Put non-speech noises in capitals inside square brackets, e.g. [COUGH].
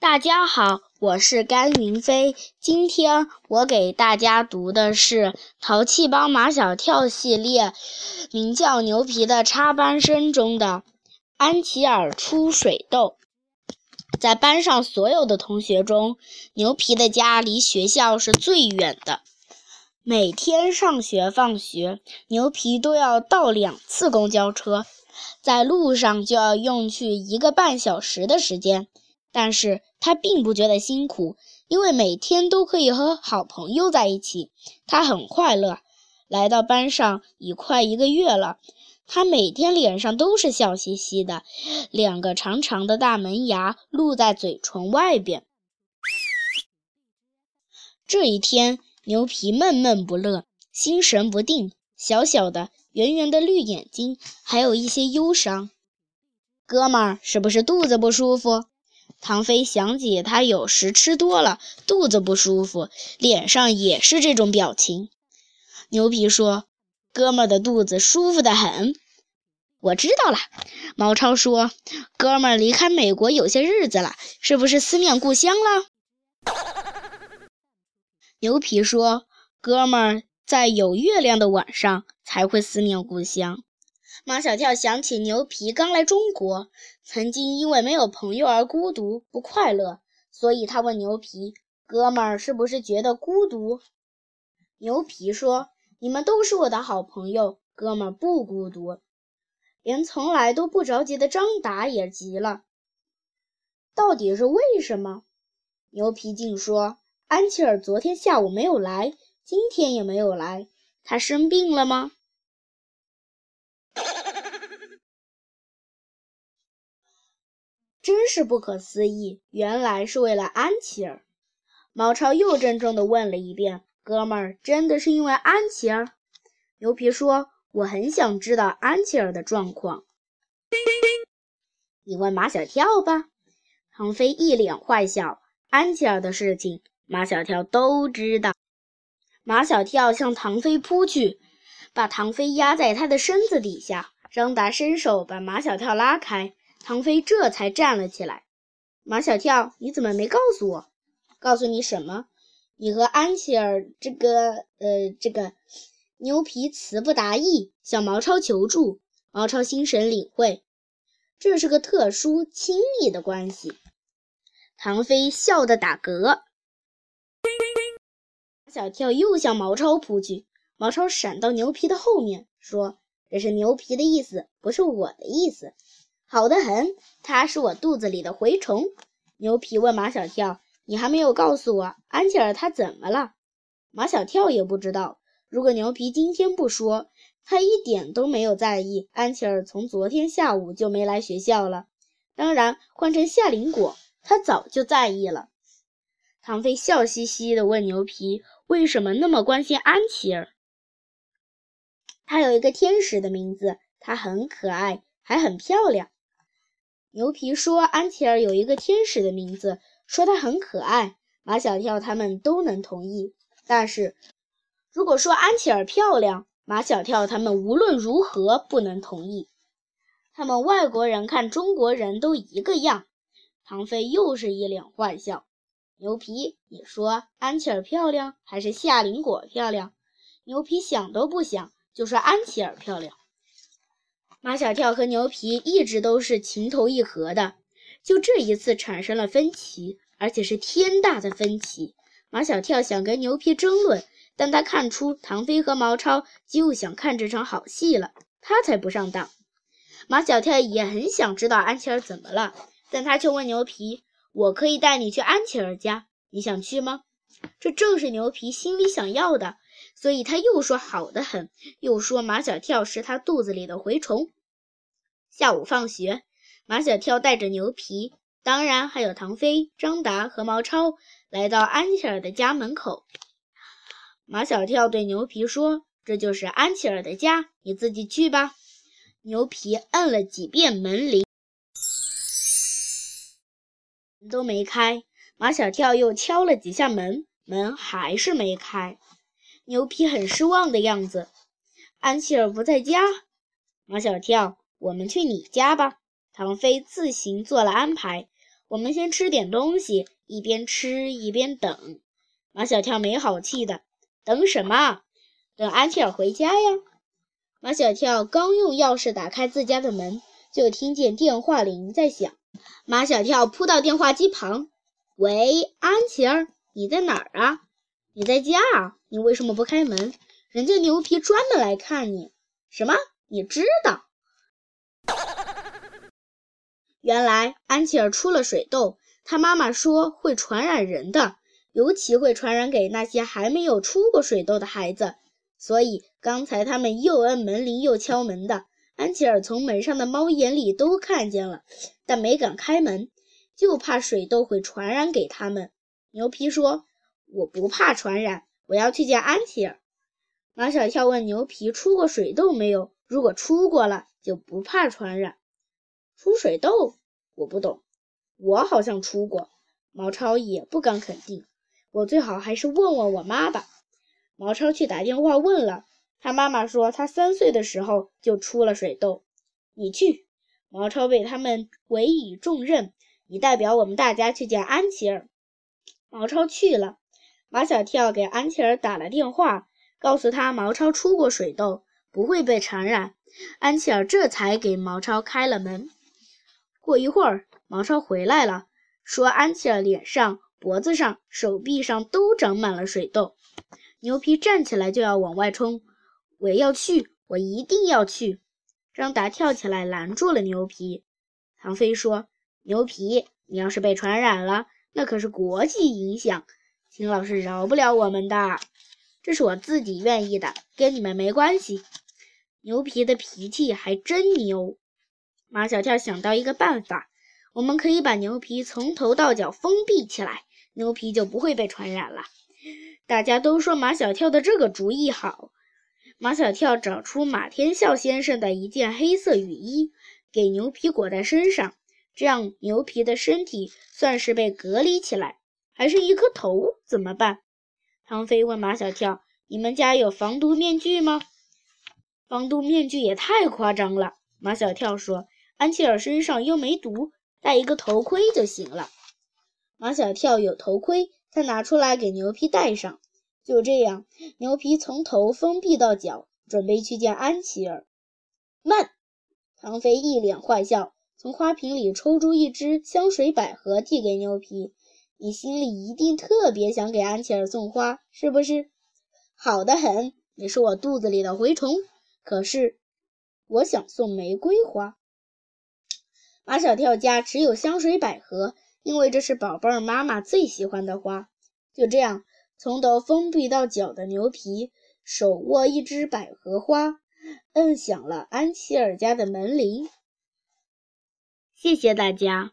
大家好，我是甘云飞。今天我给大家读的是《淘气包马小跳》系列名叫《牛皮的插班生》中的安琪儿出水痘。在班上所有的同学中，牛皮的家离学校是最远的。每天上学放学，牛皮都要倒两次公交车，在路上就要用去一个半小时的时间。但是他并不觉得辛苦，因为每天都可以和好朋友在一起，他很快乐。来到班上已快一个月了，他每天脸上都是笑嘻嘻的，两个长长的大门牙露在嘴唇外边。这一天，牛皮闷闷不乐，心神不定，小小的、圆圆的绿眼睛，还有一些忧伤。哥们儿，是不是肚子不舒服？唐飞想起他有时吃多了，肚子不舒服，脸上也是这种表情。牛皮说：“哥们儿的肚子舒服得很。”我知道了。毛超说：“哥们儿离开美国有些日子了，是不是思念故乡了？” [LAUGHS] 牛皮说：“哥们儿在有月亮的晚上才会思念故乡。”马小跳想起牛皮刚来中国，曾经因为没有朋友而孤独不快乐，所以他问牛皮：“哥们儿是不是觉得孤独？”牛皮说：“你们都是我的好朋友，哥们儿不孤独。”连从来都不着急的张达也急了：“到底是为什么？”牛皮竟说：“安琪儿昨天下午没有来，今天也没有来，她生病了吗？”真是不可思议！原来是为了安琪儿。毛超又郑重地问了一遍：“哥们儿，真的是因为安琪儿？”牛皮说：“我很想知道安琪儿的状况。”你问马小跳吧。唐飞一脸坏笑。安琪儿的事情，马小跳都知道。马小跳向唐飞扑去，把唐飞压在他的身子底下。张达伸手把马小跳拉开。唐飞这才站了起来。马小跳，你怎么没告诉我？告诉你什么？你和安琪儿这个……呃，这个牛皮词不达意，向毛超求助。毛超心神领会，这是个特殊亲密的关系。唐飞笑得打嗝。马小跳又向毛超扑去，毛超闪到牛皮的后面，说：“这是牛皮的意思，不是我的意思。”好的很，它是我肚子里的蛔虫。牛皮问马小跳：“你还没有告诉我，安琪儿她怎么了？”马小跳也不知道。如果牛皮今天不说，他一点都没有在意。安琪儿从昨天下午就没来学校了。当然，换成夏林果，他早就在意了。唐飞笑嘻嘻地问牛皮：“为什么那么关心安琪儿？”他有一个天使的名字，她很可爱，还很漂亮。牛皮说：“安琪儿有一个天使的名字，说她很可爱。”马小跳他们都能同意。但是，如果说安琪儿漂亮，马小跳他们无论如何不能同意。他们外国人看中国人都一个样。唐飞又是一脸坏笑。牛皮，你说安琪儿漂亮还是夏林果漂亮？牛皮想都不想就说安琪儿漂亮。马小跳和牛皮一直都是情投意合的，就这一次产生了分歧，而且是天大的分歧。马小跳想跟牛皮争论，但他看出唐飞和毛超就想看这场好戏了，他才不上当。马小跳也很想知道安琪儿怎么了，但他却问牛皮：“我可以带你去安琪儿家，你想去吗？”这正是牛皮心里想要的。所以他又说好的很，又说马小跳是他肚子里的蛔虫。下午放学，马小跳带着牛皮，当然还有唐飞、张达和毛超，来到安琪儿的家门口。马小跳对牛皮说：“这就是安琪儿的家，你自己去吧。”牛皮摁了几遍门铃，都没开。马小跳又敲了几下门，门还是没开。牛皮很失望的样子。安琪儿不在家。马小跳，我们去你家吧。唐飞自行做了安排。我们先吃点东西，一边吃一边等。马小跳没好气的：“等什么？等安琪儿回家呀！”马小跳刚用钥匙打开自家的门，就听见电话铃在响。马小跳扑到电话机旁：“喂，安琪儿，你在哪儿啊？你在家啊？你为什么不开门？人家牛皮专门来看你。什么？你知道？原来安琪儿出了水痘，她妈妈说会传染人的，尤其会传染给那些还没有出过水痘的孩子。”所以刚才他们又摁门铃又敲门的，安琪儿从门上的猫眼里都看见了，但没敢开门，就怕水痘会传染给他们。牛皮说：“我不怕传染，我要去见安琪儿。”马小跳问牛皮：“出过水痘没有？如果出过了，就不怕传染。”出水痘？我不懂，我好像出过。毛超也不敢肯定，我最好还是问问我妈吧。毛超去打电话问了，他妈妈说他三岁的时候就出了水痘。你去，毛超被他们委以重任，你代表我们大家去见安琪儿。毛超去了，马小跳给安琪儿打了电话，告诉他毛超出过水痘，不会被传染。安琪儿这才给毛超开了门。过一会儿，毛超回来了，说安琪儿脸上、脖子上、手臂上都长满了水痘。牛皮站起来就要往外冲，我要去，我一定要去！张达跳起来拦住了牛皮。唐飞说：“牛皮，你要是被传染了，那可是国际影响，秦老师饶不了我们的。这是我自己愿意的，跟你们没关系。”牛皮的脾气还真牛。马小跳想到一个办法，我们可以把牛皮从头到脚封闭起来，牛皮就不会被传染了。大家都说马小跳的这个主意好。马小跳找出马天笑先生的一件黑色雨衣，给牛皮裹在身上，这样牛皮的身体算是被隔离起来。还剩一颗头怎么办？唐飞问马小跳：“你们家有防毒面具吗？”防毒面具也太夸张了。马小跳说：“安琪儿身上又没毒，戴一个头盔就行了。”马小跳有头盔。他拿出来给牛皮戴上，就这样，牛皮从头封闭到脚，准备去见安琪儿。慢！唐飞一脸坏笑，从花瓶里抽出一支香水百合，递给牛皮。你心里一定特别想给安琪儿送花，是不是？好的很，你是我肚子里的蛔虫。可是，我想送玫瑰花。马小跳家只有香水百合。因为这是宝贝儿妈妈最喜欢的花，就这样，从头封闭到脚的牛皮，手握一支百合花，摁响了安琪儿家的门铃。谢谢大家。